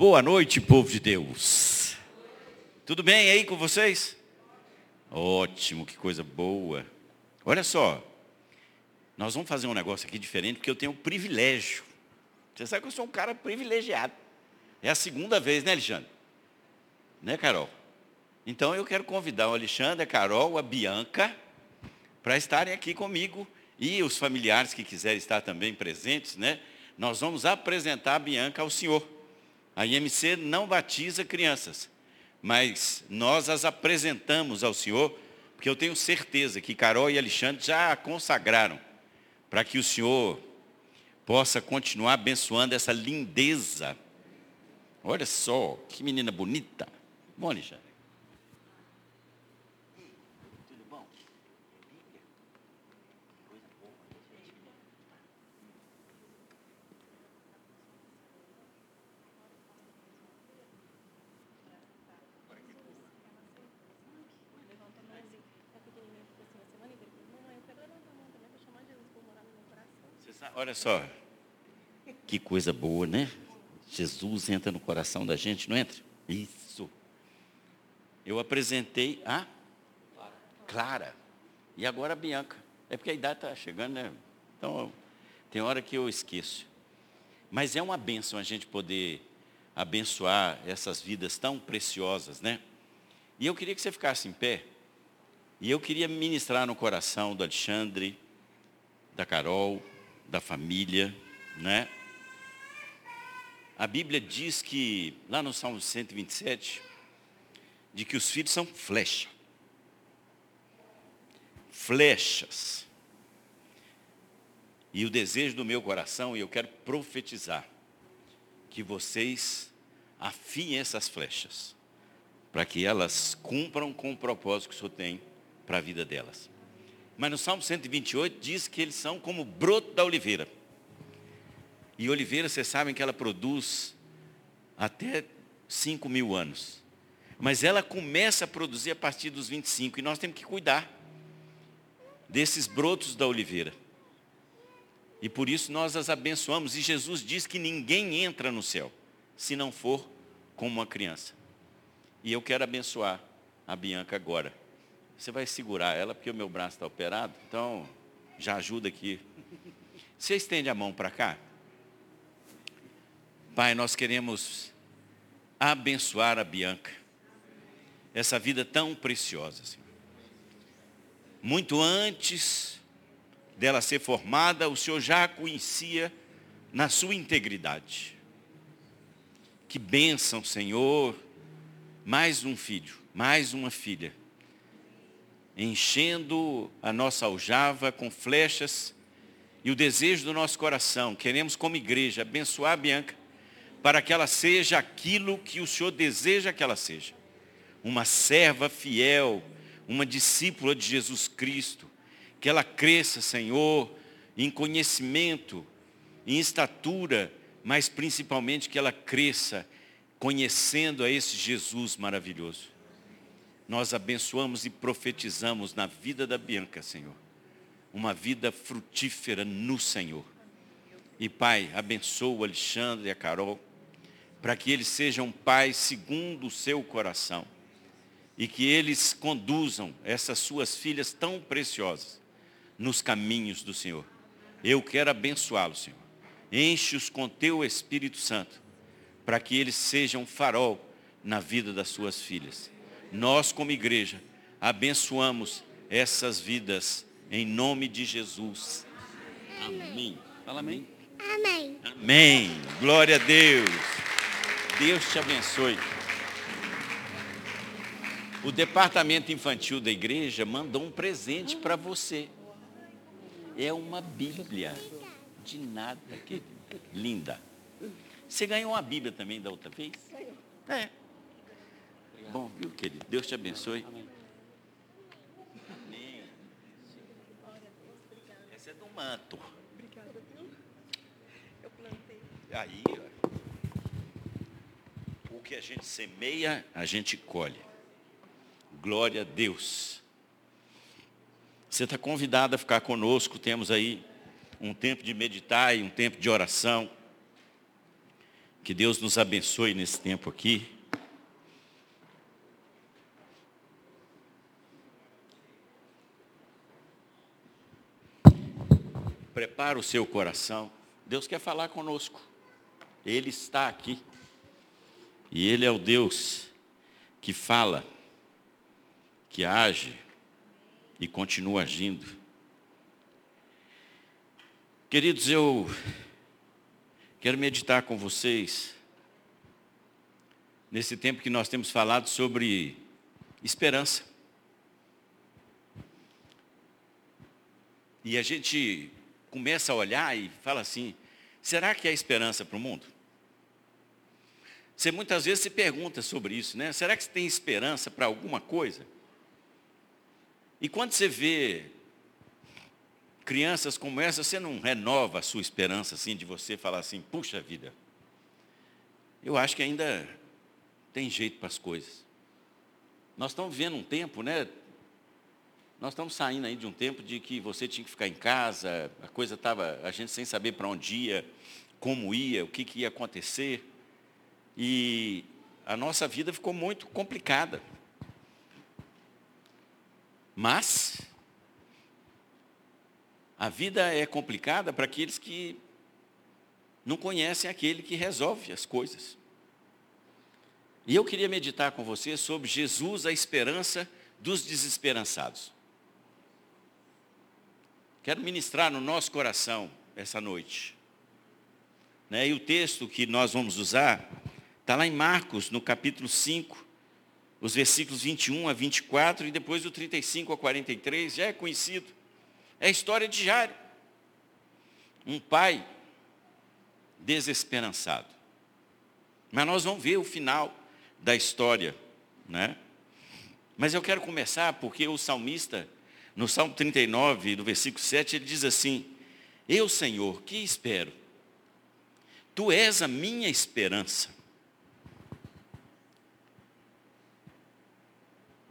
Boa noite, povo de Deus. Tudo bem aí com vocês? Ótimo, que coisa boa. Olha só, nós vamos fazer um negócio aqui diferente, porque eu tenho um privilégio. Você sabe que eu sou um cara privilegiado. É a segunda vez, né, Alexandre? Né, Carol? Então eu quero convidar o Alexandre, a Carol, a Bianca, para estarem aqui comigo e os familiares que quiserem estar também presentes, né? Nós vamos apresentar a Bianca ao Senhor. A IMC não batiza crianças, mas nós as apresentamos ao Senhor, porque eu tenho certeza que Carol e Alexandre já a consagraram, para que o Senhor possa continuar abençoando essa lindeza. Olha só, que menina bonita. Bom, Olha só, que coisa boa, né? Jesus entra no coração da gente, não entra? Isso. Eu apresentei a Clara. E agora a Bianca. É porque a idade está chegando, né? Então, tem hora que eu esqueço. Mas é uma bênção a gente poder abençoar essas vidas tão preciosas, né? E eu queria que você ficasse em pé. E eu queria ministrar no coração do Alexandre, da Carol, da família, né? A Bíblia diz que, lá no Salmo 127, de que os filhos são flecha. Flechas. E o desejo do meu coração, e eu quero profetizar, que vocês afiem essas flechas, para que elas cumpram com o propósito que o Senhor tem para a vida delas. Mas no Salmo 128 diz que eles são como broto da oliveira. E oliveira, vocês sabem que ela produz até 5 mil anos. Mas ela começa a produzir a partir dos 25. E nós temos que cuidar desses brotos da oliveira. E por isso nós as abençoamos. E Jesus diz que ninguém entra no céu se não for como uma criança. E eu quero abençoar a Bianca agora. Você vai segurar ela, porque o meu braço está operado, então já ajuda aqui. Você estende a mão para cá? Pai, nós queremos abençoar a Bianca. Essa vida tão preciosa, Senhor. Muito antes dela ser formada, o Senhor já a conhecia na sua integridade. Que bênção, Senhor. Mais um filho, mais uma filha enchendo a nossa aljava com flechas e o desejo do nosso coração. Queremos, como igreja, abençoar a Bianca para que ela seja aquilo que o Senhor deseja que ela seja. Uma serva fiel, uma discípula de Jesus Cristo. Que ela cresça, Senhor, em conhecimento, em estatura, mas principalmente que ela cresça conhecendo a esse Jesus maravilhoso nós abençoamos e profetizamos na vida da Bianca, Senhor. Uma vida frutífera no Senhor. E Pai, abençoa o Alexandre e a Carol, para que eles sejam pais segundo o seu coração. E que eles conduzam essas suas filhas tão preciosas nos caminhos do Senhor. Eu quero abençoá-los, Senhor. Enche-os com teu Espírito Santo, para que eles sejam farol na vida das suas filhas nós como igreja abençoamos essas vidas em nome de Jesus. Amém. Fala amém. Amém. Amém. Glória a Deus. Deus te abençoe. O departamento infantil da igreja mandou um presente para você. É uma Bíblia. De nada, que linda. Você ganhou uma Bíblia também da outra vez? É. Bom, viu, querido? Deus te abençoe. Amém. Essa é do manto. Obrigada, viu? Eu plantei. Aí, o que a gente semeia, a gente colhe. Glória a Deus. Você está convidado a ficar conosco. Temos aí um tempo de meditar e um tempo de oração. Que Deus nos abençoe nesse tempo aqui. Prepara o seu coração. Deus quer falar conosco. Ele está aqui. E Ele é o Deus que fala, que age e continua agindo. Queridos, eu quero meditar com vocês nesse tempo que nós temos falado sobre esperança. E a gente começa a olhar e fala assim: será que há esperança para o mundo? Você muitas vezes se pergunta sobre isso, né? Será que você tem esperança para alguma coisa? E quando você vê crianças como essa, você não renova a sua esperança assim de você falar assim, puxa vida, eu acho que ainda tem jeito para as coisas. Nós estamos vivendo um tempo, né? Nós estamos saindo aí de um tempo de que você tinha que ficar em casa, a coisa estava, a gente sem saber para onde ia, como ia, o que, que ia acontecer. E a nossa vida ficou muito complicada. Mas, a vida é complicada para aqueles que não conhecem aquele que resolve as coisas. E eu queria meditar com você sobre Jesus, a esperança dos desesperançados. Quero ministrar no nosso coração essa noite. Né? E o texto que nós vamos usar está lá em Marcos, no capítulo 5, os versículos 21 a 24 e depois do 35 a 43, já é conhecido. É a história de Jairo. Um pai desesperançado. Mas nós vamos ver o final da história, né? Mas eu quero começar porque o salmista no Salmo 39, no versículo 7, ele diz assim: Eu, Senhor, que espero? Tu és a minha esperança.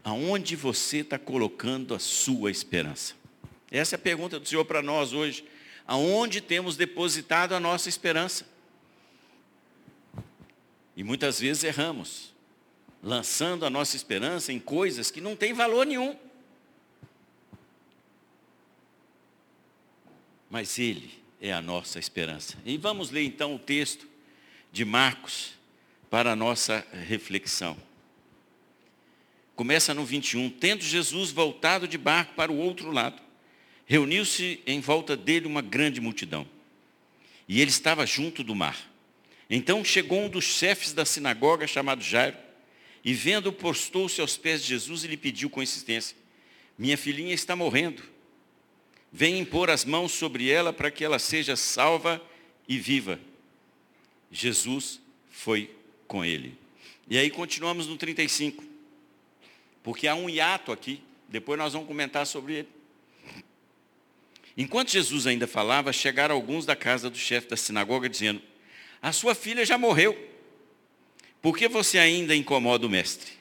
Aonde você está colocando a sua esperança? Essa é a pergunta do Senhor para nós hoje. Aonde temos depositado a nossa esperança? E muitas vezes erramos, lançando a nossa esperança em coisas que não têm valor nenhum. Mas Ele é a nossa esperança. E vamos ler então o texto de Marcos para a nossa reflexão. Começa no 21. Tendo Jesus voltado de barco para o outro lado, reuniu-se em volta dele uma grande multidão. E ele estava junto do mar. Então chegou um dos chefes da sinagoga, chamado Jairo, e vendo, postou-se aos pés de Jesus e lhe pediu com insistência: Minha filhinha está morrendo vem impor as mãos sobre ela para que ela seja salva e viva. Jesus foi com ele. E aí continuamos no 35. Porque há um hiato aqui, depois nós vamos comentar sobre ele. Enquanto Jesus ainda falava, chegaram alguns da casa do chefe da sinagoga dizendo: A sua filha já morreu. Por que você ainda incomoda o mestre?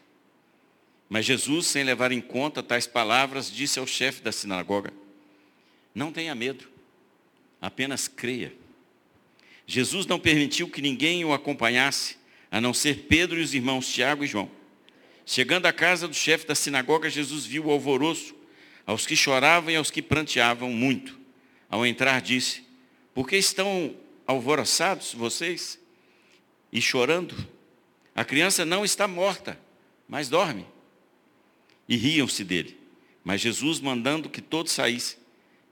Mas Jesus, sem levar em conta tais palavras, disse ao chefe da sinagoga: não tenha medo, apenas creia. Jesus não permitiu que ninguém o acompanhasse, a não ser Pedro e os irmãos Tiago e João. Chegando à casa do chefe da sinagoga, Jesus viu o alvoroço, aos que choravam e aos que pranteavam muito. Ao entrar, disse: Por que estão alvoroçados vocês e chorando? A criança não está morta, mas dorme. E riam-se dele. Mas Jesus, mandando que todos saíssem,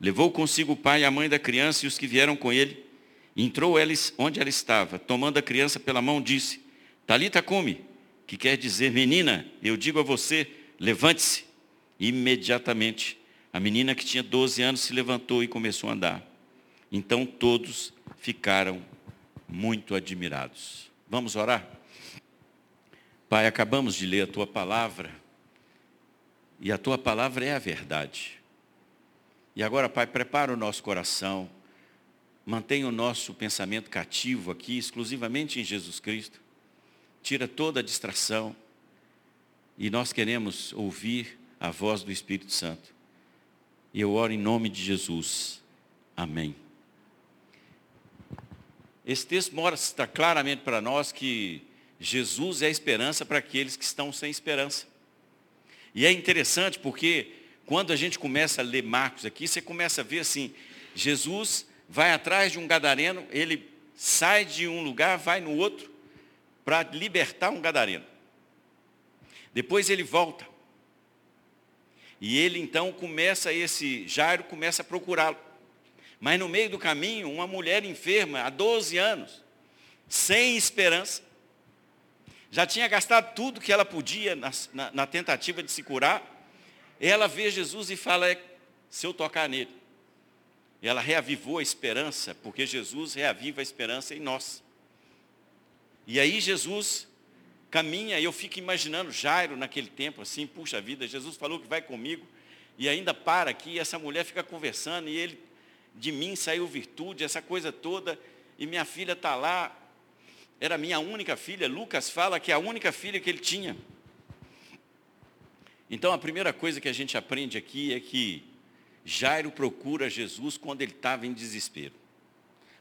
Levou consigo o pai e a mãe da criança e os que vieram com ele. Entrou eles onde ela estava, tomando a criança pela mão, disse: Talita come, que quer dizer, menina, eu digo a você, levante-se. Imediatamente, a menina que tinha 12 anos se levantou e começou a andar. Então todos ficaram muito admirados. Vamos orar? Pai, acabamos de ler a tua palavra, e a tua palavra é a verdade. E agora, Pai, prepara o nosso coração, mantenha o nosso pensamento cativo aqui, exclusivamente em Jesus Cristo. Tira toda a distração. E nós queremos ouvir a voz do Espírito Santo. E eu oro em nome de Jesus. Amém. Esse texto mostra claramente para nós que Jesus é a esperança para aqueles que estão sem esperança. E é interessante porque quando a gente começa a ler Marcos aqui, você começa a ver assim, Jesus vai atrás de um gadareno, ele sai de um lugar, vai no outro, para libertar um gadareno. Depois ele volta. E ele então começa, esse Jairo começa a procurá-lo. Mas no meio do caminho, uma mulher enferma, há 12 anos, sem esperança, já tinha gastado tudo que ela podia na, na, na tentativa de se curar, ela vê Jesus e fala, é, se eu tocar nele. Ela reavivou a esperança, porque Jesus reaviva a esperança em nós. E aí Jesus caminha, e eu fico imaginando Jairo naquele tempo, assim, puxa vida, Jesus falou que vai comigo, e ainda para aqui, e essa mulher fica conversando, e ele, de mim saiu virtude, essa coisa toda, e minha filha está lá, era minha única filha, Lucas fala que é a única filha que ele tinha. Então a primeira coisa que a gente aprende aqui é que Jairo procura Jesus quando ele estava em desespero.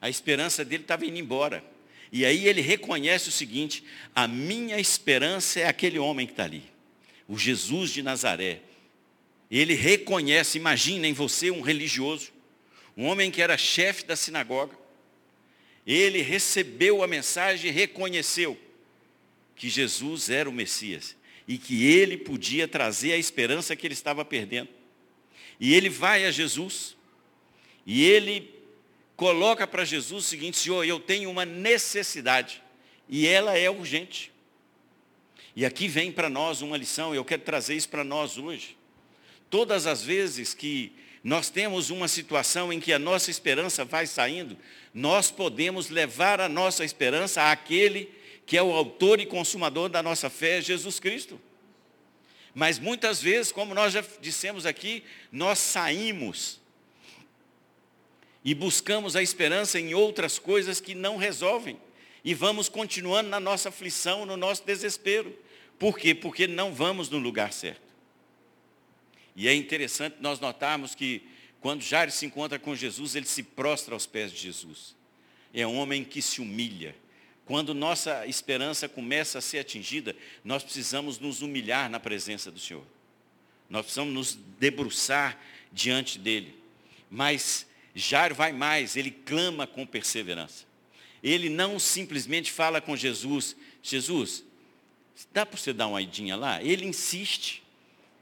A esperança dele estava indo embora. E aí ele reconhece o seguinte: a minha esperança é aquele homem que está ali, o Jesus de Nazaré. Ele reconhece, imagina em você um religioso, um homem que era chefe da sinagoga. Ele recebeu a mensagem e reconheceu que Jesus era o Messias e que ele podia trazer a esperança que ele estava perdendo. E ele vai a Jesus e ele coloca para Jesus o seguinte: Senhor, eu tenho uma necessidade e ela é urgente. E aqui vem para nós uma lição, eu quero trazer isso para nós hoje. Todas as vezes que nós temos uma situação em que a nossa esperança vai saindo, nós podemos levar a nossa esperança àquele que é o autor e consumador da nossa fé, Jesus Cristo. Mas muitas vezes, como nós já dissemos aqui, nós saímos e buscamos a esperança em outras coisas que não resolvem. E vamos continuando na nossa aflição, no nosso desespero. Por quê? Porque não vamos no lugar certo. E é interessante nós notarmos que quando Jairo se encontra com Jesus, ele se prostra aos pés de Jesus. É um homem que se humilha, quando nossa esperança começa a ser atingida, nós precisamos nos humilhar na presença do Senhor. Nós precisamos nos debruçar diante dele. Mas Jairo vai mais, ele clama com perseverança. Ele não simplesmente fala com Jesus, Jesus, dá para você dar uma idinha lá? Ele insiste.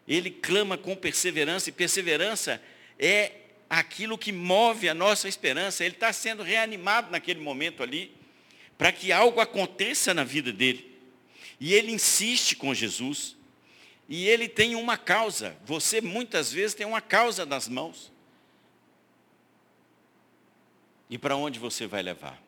Ele clama com perseverança, e perseverança é aquilo que move a nossa esperança. Ele está sendo reanimado naquele momento ali para que algo aconteça na vida dele. E ele insiste com Jesus. E ele tem uma causa. Você muitas vezes tem uma causa nas mãos. E para onde você vai levar?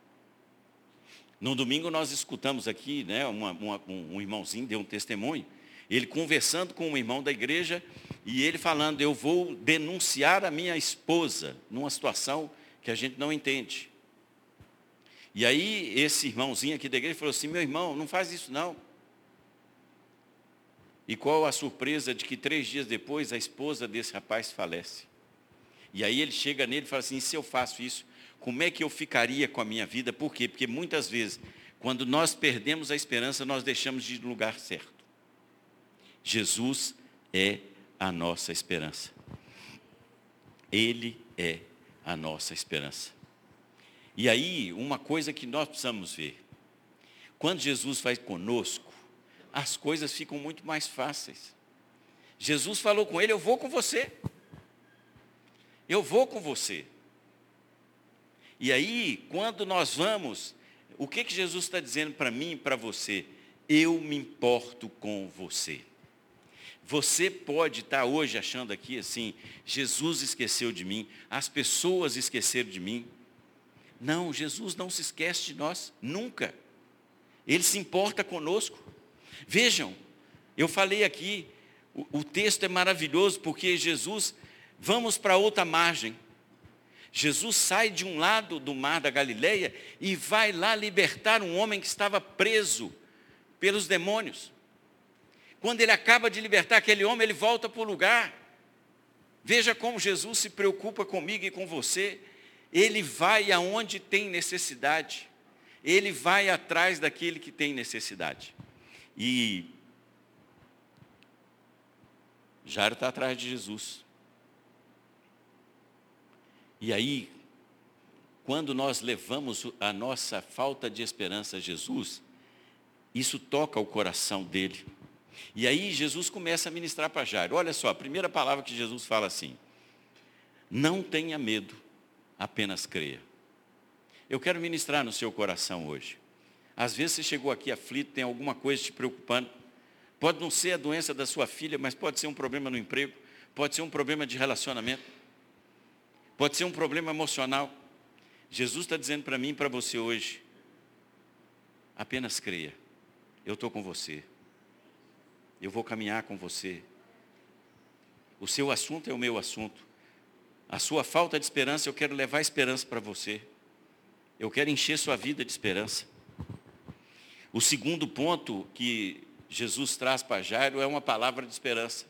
No domingo nós escutamos aqui, né, uma, uma, um irmãozinho deu um testemunho, ele conversando com um irmão da igreja e ele falando, eu vou denunciar a minha esposa numa situação que a gente não entende. E aí esse irmãozinho aqui da igreja falou assim, meu irmão, não faz isso não. E qual a surpresa de que três dias depois a esposa desse rapaz falece. E aí ele chega nele e fala assim, se eu faço isso, como é que eu ficaria com a minha vida? Por quê? Porque muitas vezes, quando nós perdemos a esperança, nós deixamos de ir no lugar certo. Jesus é a nossa esperança. Ele é a nossa esperança. E aí, uma coisa que nós precisamos ver. Quando Jesus faz conosco, as coisas ficam muito mais fáceis. Jesus falou com ele, eu vou com você. Eu vou com você. E aí, quando nós vamos, o que, que Jesus está dizendo para mim e para você? Eu me importo com você. Você pode estar hoje achando aqui assim, Jesus esqueceu de mim, as pessoas esqueceram de mim. Não, Jesus não se esquece de nós, nunca. Ele se importa conosco. Vejam, eu falei aqui, o, o texto é maravilhoso porque Jesus, vamos para outra margem. Jesus sai de um lado do mar da Galileia e vai lá libertar um homem que estava preso pelos demônios. Quando ele acaba de libertar aquele homem, ele volta para o lugar. Veja como Jesus se preocupa comigo e com você ele vai aonde tem necessidade. ele vai atrás daquele que tem necessidade. E Jairo está atrás de Jesus. E aí, quando nós levamos a nossa falta de esperança a Jesus, isso toca o coração dele. E aí Jesus começa a ministrar para Jairo. Olha só, a primeira palavra que Jesus fala assim: Não tenha medo, apenas creia. Eu quero ministrar no seu coração hoje. Às vezes você chegou aqui aflito, tem alguma coisa te preocupando. Pode não ser a doença da sua filha, mas pode ser um problema no emprego, pode ser um problema de relacionamento, pode ser um problema emocional. Jesus está dizendo para mim e para você hoje: apenas creia, eu estou com você, eu vou caminhar com você. O seu assunto é o meu assunto. A sua falta de esperança, eu quero levar esperança para você. Eu quero encher sua vida de esperança. O segundo ponto que Jesus traz para Jairo é uma palavra de esperança.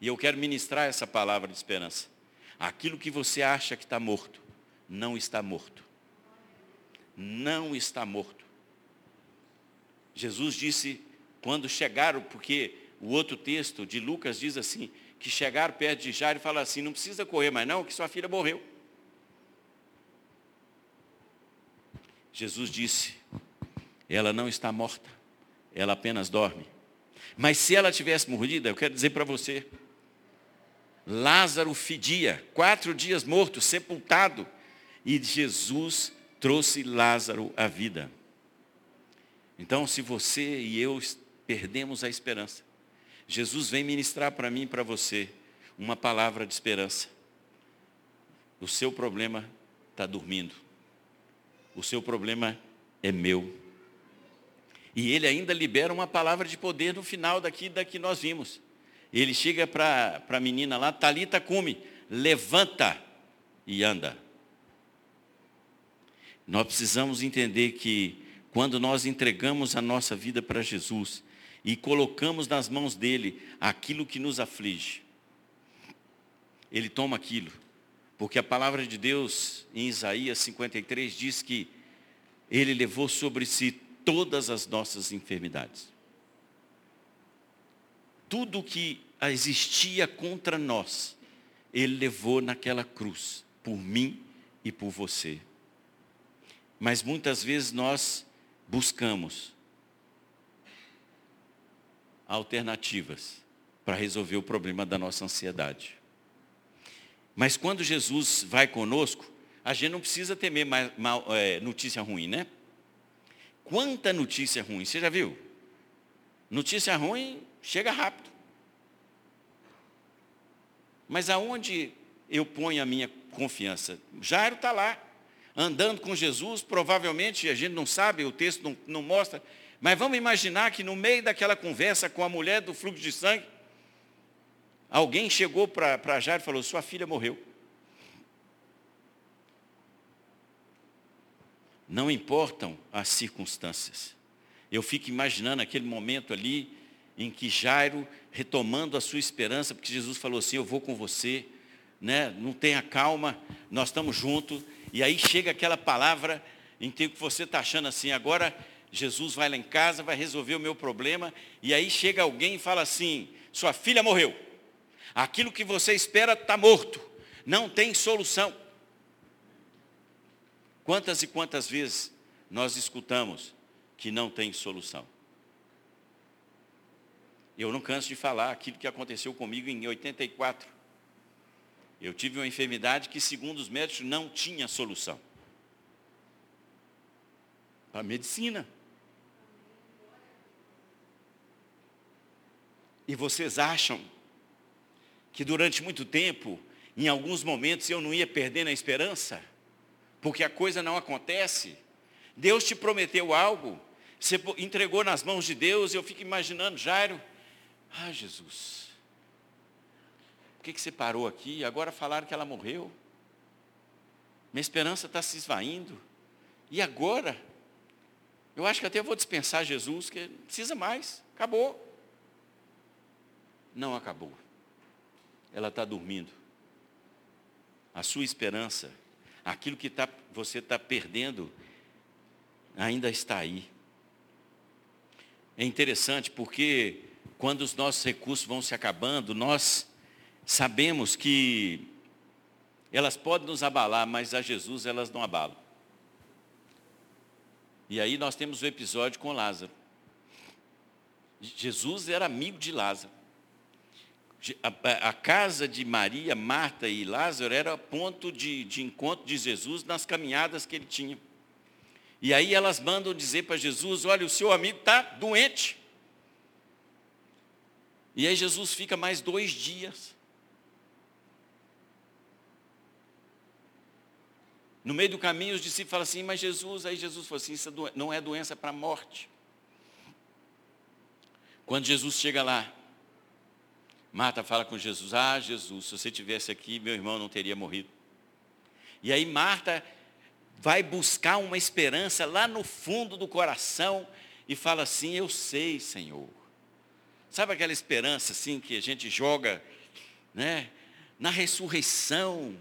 E eu quero ministrar essa palavra de esperança. Aquilo que você acha que está morto, não está morto. Não está morto. Jesus disse, quando chegaram, porque o outro texto de Lucas diz assim, que chegaram perto de Jairo e falaram assim, não precisa correr mais não, que sua filha morreu. Jesus disse, ela não está morta, ela apenas dorme. Mas se ela tivesse morrido, eu quero dizer para você, Lázaro fedia, quatro dias morto, sepultado, e Jesus trouxe Lázaro à vida. Então, se você e eu perdemos a esperança, Jesus vem ministrar para mim e para você uma palavra de esperança. O seu problema está dormindo. O seu problema é meu. E ele ainda libera uma palavra de poder no final daqui, daqui nós vimos. Ele chega para a menina lá, Talita come, levanta e anda. Nós precisamos entender que quando nós entregamos a nossa vida para Jesus e colocamos nas mãos dele aquilo que nos aflige, ele toma aquilo. Porque a palavra de Deus em Isaías 53 diz que ele levou sobre si todas as nossas enfermidades. Tudo que existia contra nós, ele levou naquela cruz, por mim e por você. Mas muitas vezes nós buscamos alternativas para resolver o problema da nossa ansiedade. Mas quando Jesus vai conosco, a gente não precisa temer mais, mal, é, notícia ruim, né? Quanta notícia ruim, você já viu? Notícia ruim chega rápido. Mas aonde eu ponho a minha confiança? Jairo está lá, andando com Jesus, provavelmente, a gente não sabe, o texto não, não mostra, mas vamos imaginar que no meio daquela conversa com a mulher do fluxo de sangue, alguém chegou para Jairo e falou, sua filha morreu. Não importam as circunstâncias. Eu fico imaginando aquele momento ali em que Jairo, retomando a sua esperança, porque Jesus falou assim, eu vou com você, né? não tenha calma, nós estamos juntos. E aí chega aquela palavra em que você está achando assim, agora Jesus vai lá em casa, vai resolver o meu problema, e aí chega alguém e fala assim, sua filha morreu. Aquilo que você espera está morto, não tem solução. Quantas e quantas vezes nós escutamos que não tem solução? Eu não canso de falar aquilo que aconteceu comigo em 84. Eu tive uma enfermidade que, segundo os médicos, não tinha solução. A medicina. E vocês acham que durante muito tempo, em alguns momentos, eu não ia perdendo a esperança? porque a coisa não acontece. Deus te prometeu algo, você entregou nas mãos de Deus, eu fico imaginando, Jairo, ah Jesus, por que, que você parou aqui? Agora falaram que ela morreu. Minha esperança está se esvaindo. E agora? Eu acho que até vou dispensar Jesus, que não precisa mais, acabou. Não acabou. Ela está dormindo. A sua esperança aquilo que tá, você está perdendo, ainda está aí. É interessante porque quando os nossos recursos vão se acabando, nós sabemos que elas podem nos abalar, mas a Jesus elas não abalam. E aí nós temos o episódio com Lázaro. Jesus era amigo de Lázaro. A, casa de Maria, Marta e Lázaro era ponto de, de encontro de Jesus nas caminhadas que ele tinha. E aí elas mandam dizer para Jesus: olha, o seu amigo está doente. E aí Jesus fica mais dois dias. No meio do caminho, os discípulos falam assim, mas Jesus, aí Jesus falou assim, isso é não é doença para a morte. Quando Jesus chega lá, Marta fala com Jesus, ah Jesus, se você tivesse aqui, meu irmão não teria morrido. E aí Marta vai buscar uma esperança lá no fundo do coração e fala assim, eu sei, Senhor. Sabe aquela esperança assim que a gente joga, né? Na ressurreição,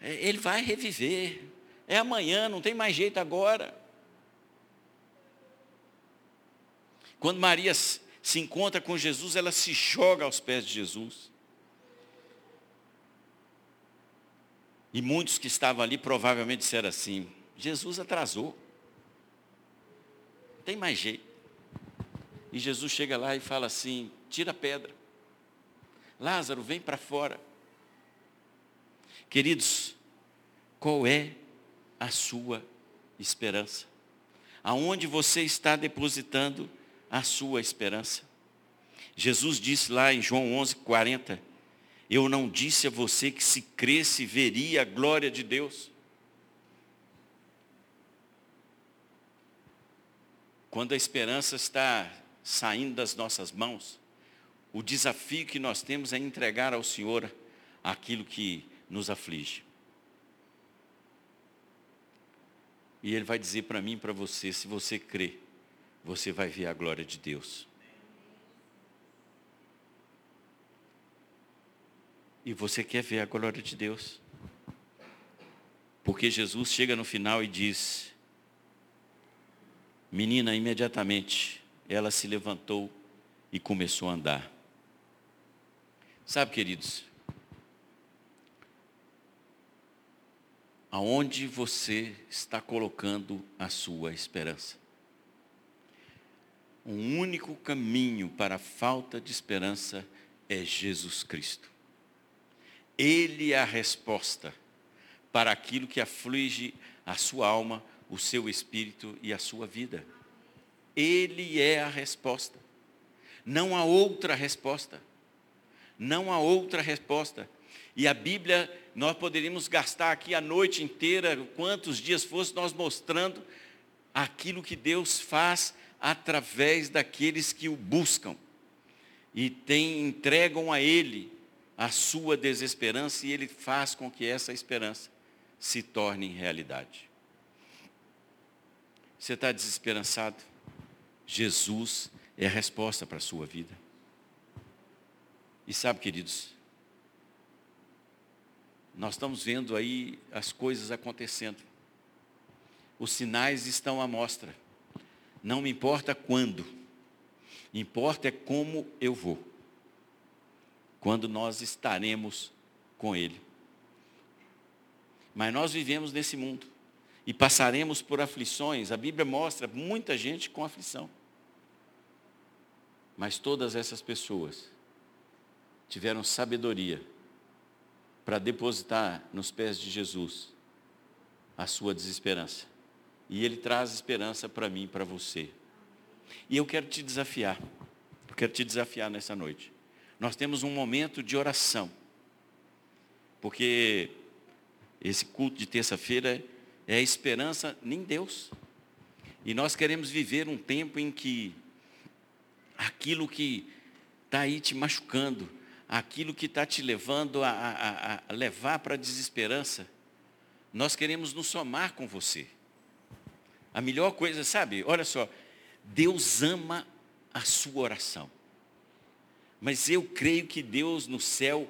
é, ele vai reviver. É amanhã, não tem mais jeito agora. Quando Maria se encontra com Jesus, ela se joga aos pés de Jesus. E muitos que estavam ali provavelmente disseram assim: Jesus atrasou. Não tem mais jeito. E Jesus chega lá e fala assim: tira a pedra. Lázaro, vem para fora. Queridos, qual é a sua esperança? Aonde você está depositando a sua esperança? Jesus disse lá em João 11, 40, eu não disse a você que se cresce veria a glória de Deus. Quando a esperança está saindo das nossas mãos, o desafio que nós temos é entregar ao Senhor aquilo que nos aflige. E Ele vai dizer para mim e para você, se você crê, você vai ver a glória de Deus. E você quer ver a glória de Deus. Porque Jesus chega no final e diz, menina, imediatamente, ela se levantou e começou a andar. Sabe, queridos, aonde você está colocando a sua esperança. Um único caminho para a falta de esperança é Jesus Cristo. Ele é a resposta para aquilo que aflige a sua alma, o seu espírito e a sua vida. Ele é a resposta. Não há outra resposta. Não há outra resposta. E a Bíblia, nós poderíamos gastar aqui a noite inteira, quantos dias fosse, nós mostrando aquilo que Deus faz através daqueles que o buscam e tem, entregam a Ele a sua desesperança e Ele faz com que essa esperança se torne realidade. Você está desesperançado? Jesus é a resposta para a sua vida. E sabe, queridos, nós estamos vendo aí as coisas acontecendo. Os sinais estão à mostra. Não me importa quando. Importa é como eu vou. Quando nós estaremos com Ele. Mas nós vivemos nesse mundo. E passaremos por aflições. A Bíblia mostra muita gente com aflição. Mas todas essas pessoas tiveram sabedoria para depositar nos pés de Jesus a sua desesperança. E Ele traz esperança para mim e para você. E eu quero te desafiar. Eu quero te desafiar nessa noite. Nós temos um momento de oração. Porque esse culto de terça-feira é a esperança em Deus. E nós queremos viver um tempo em que aquilo que está aí te machucando, aquilo que está te levando a, a, a levar para a desesperança, nós queremos nos somar com você. A melhor coisa, sabe? Olha só, Deus ama a sua oração. Mas eu creio que Deus no céu,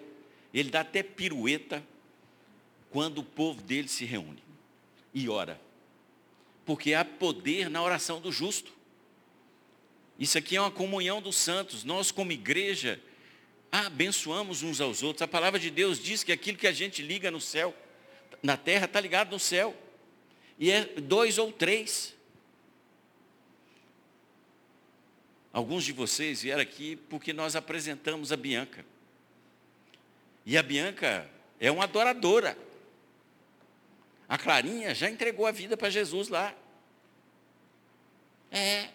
Ele dá até pirueta quando o povo dele se reúne e ora. Porque há poder na oração do justo. Isso aqui é uma comunhão dos santos. Nós, como igreja, abençoamos uns aos outros. A palavra de Deus diz que aquilo que a gente liga no céu, na terra, está ligado no céu. E é dois ou três. Alguns de vocês vieram aqui porque nós apresentamos a Bianca. E a Bianca é uma adoradora. A Clarinha já entregou a vida para Jesus lá. É.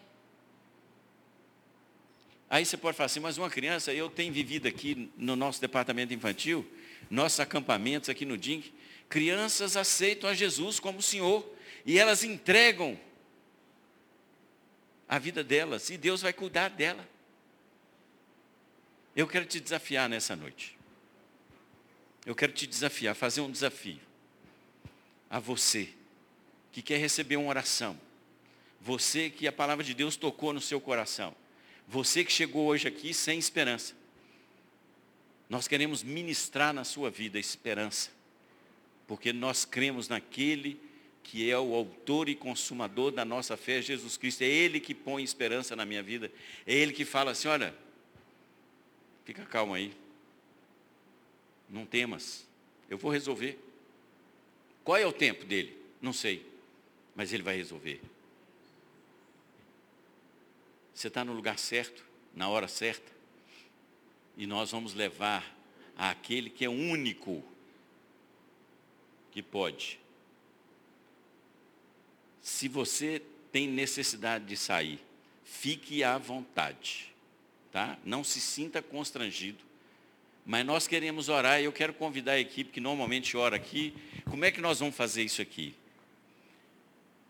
Aí você pode falar assim, mas uma criança, eu tenho vivido aqui no nosso departamento infantil, nossos acampamentos aqui no DINC, crianças aceitam a Jesus como Senhor e elas entregam a vida delas e Deus vai cuidar dela. Eu quero te desafiar nessa noite. Eu quero te desafiar, fazer um desafio a você que quer receber uma oração. Você que a palavra de Deus tocou no seu coração. Você que chegou hoje aqui sem esperança. Nós queremos ministrar na sua vida esperança. Porque nós cremos naquele que é o autor e consumador da nossa fé, Jesus Cristo. É Ele que põe esperança na minha vida. É Ele que fala assim, olha, fica calmo aí. Não temas. Eu vou resolver. Qual é o tempo dele? Não sei. Mas ele vai resolver. Você está no lugar certo, na hora certa. E nós vamos levar àquele que é único que pode se você tem necessidade de sair, fique à vontade, tá? Não se sinta constrangido. Mas nós queremos orar e eu quero convidar a equipe que normalmente ora aqui. Como é que nós vamos fazer isso aqui?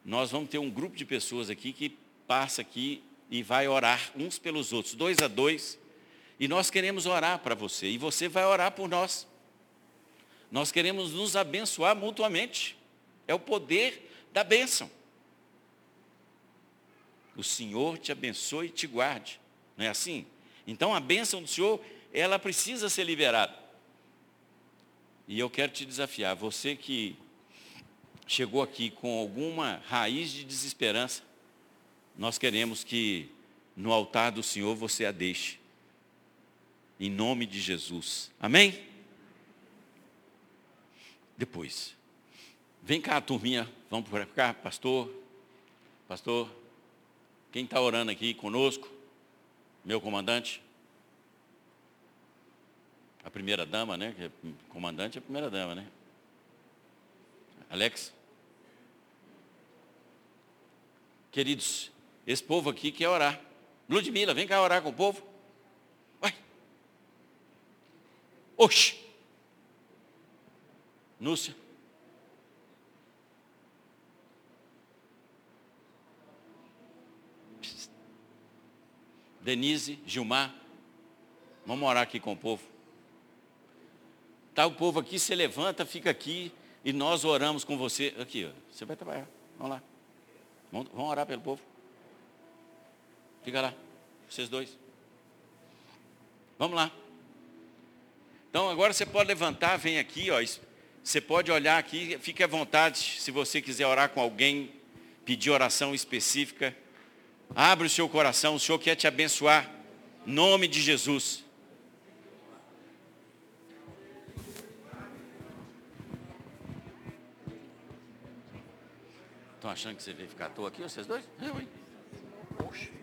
Nós vamos ter um grupo de pessoas aqui que passa aqui e vai orar uns pelos outros, dois a dois. E nós queremos orar para você e você vai orar por nós. Nós queremos nos abençoar mutuamente. É o poder da bênção. O Senhor te abençoe e te guarde. Não é assim? Então a bênção do Senhor, ela precisa ser liberada. E eu quero te desafiar, você que chegou aqui com alguma raiz de desesperança, nós queremos que no altar do Senhor você a deixe. Em nome de Jesus. Amém? Depois. Vem cá, turminha. Vamos por cá, pastor. Pastor, quem está orando aqui conosco? Meu comandante? A primeira dama, né? É comandante é a primeira dama, né? Alex? Queridos, esse povo aqui quer orar. Ludmila, vem cá orar com o povo. Vai. Oxi. Núcia. Denise, Gilmar, vamos orar aqui com o povo. Tá o povo aqui, se levanta, fica aqui e nós oramos com você. Aqui, ó, você vai trabalhar. Vamos lá. Vamos, vamos orar pelo povo. Fica lá, vocês dois. Vamos lá. Então agora você pode levantar, vem aqui, ó. Você pode olhar aqui, fique à vontade, se você quiser orar com alguém, pedir oração específica. Abre o seu coração, o Senhor quer te abençoar. Nome de Jesus. Estão achando que você veio ficar à toa aqui, vocês dois? Eu, hein? Oxe.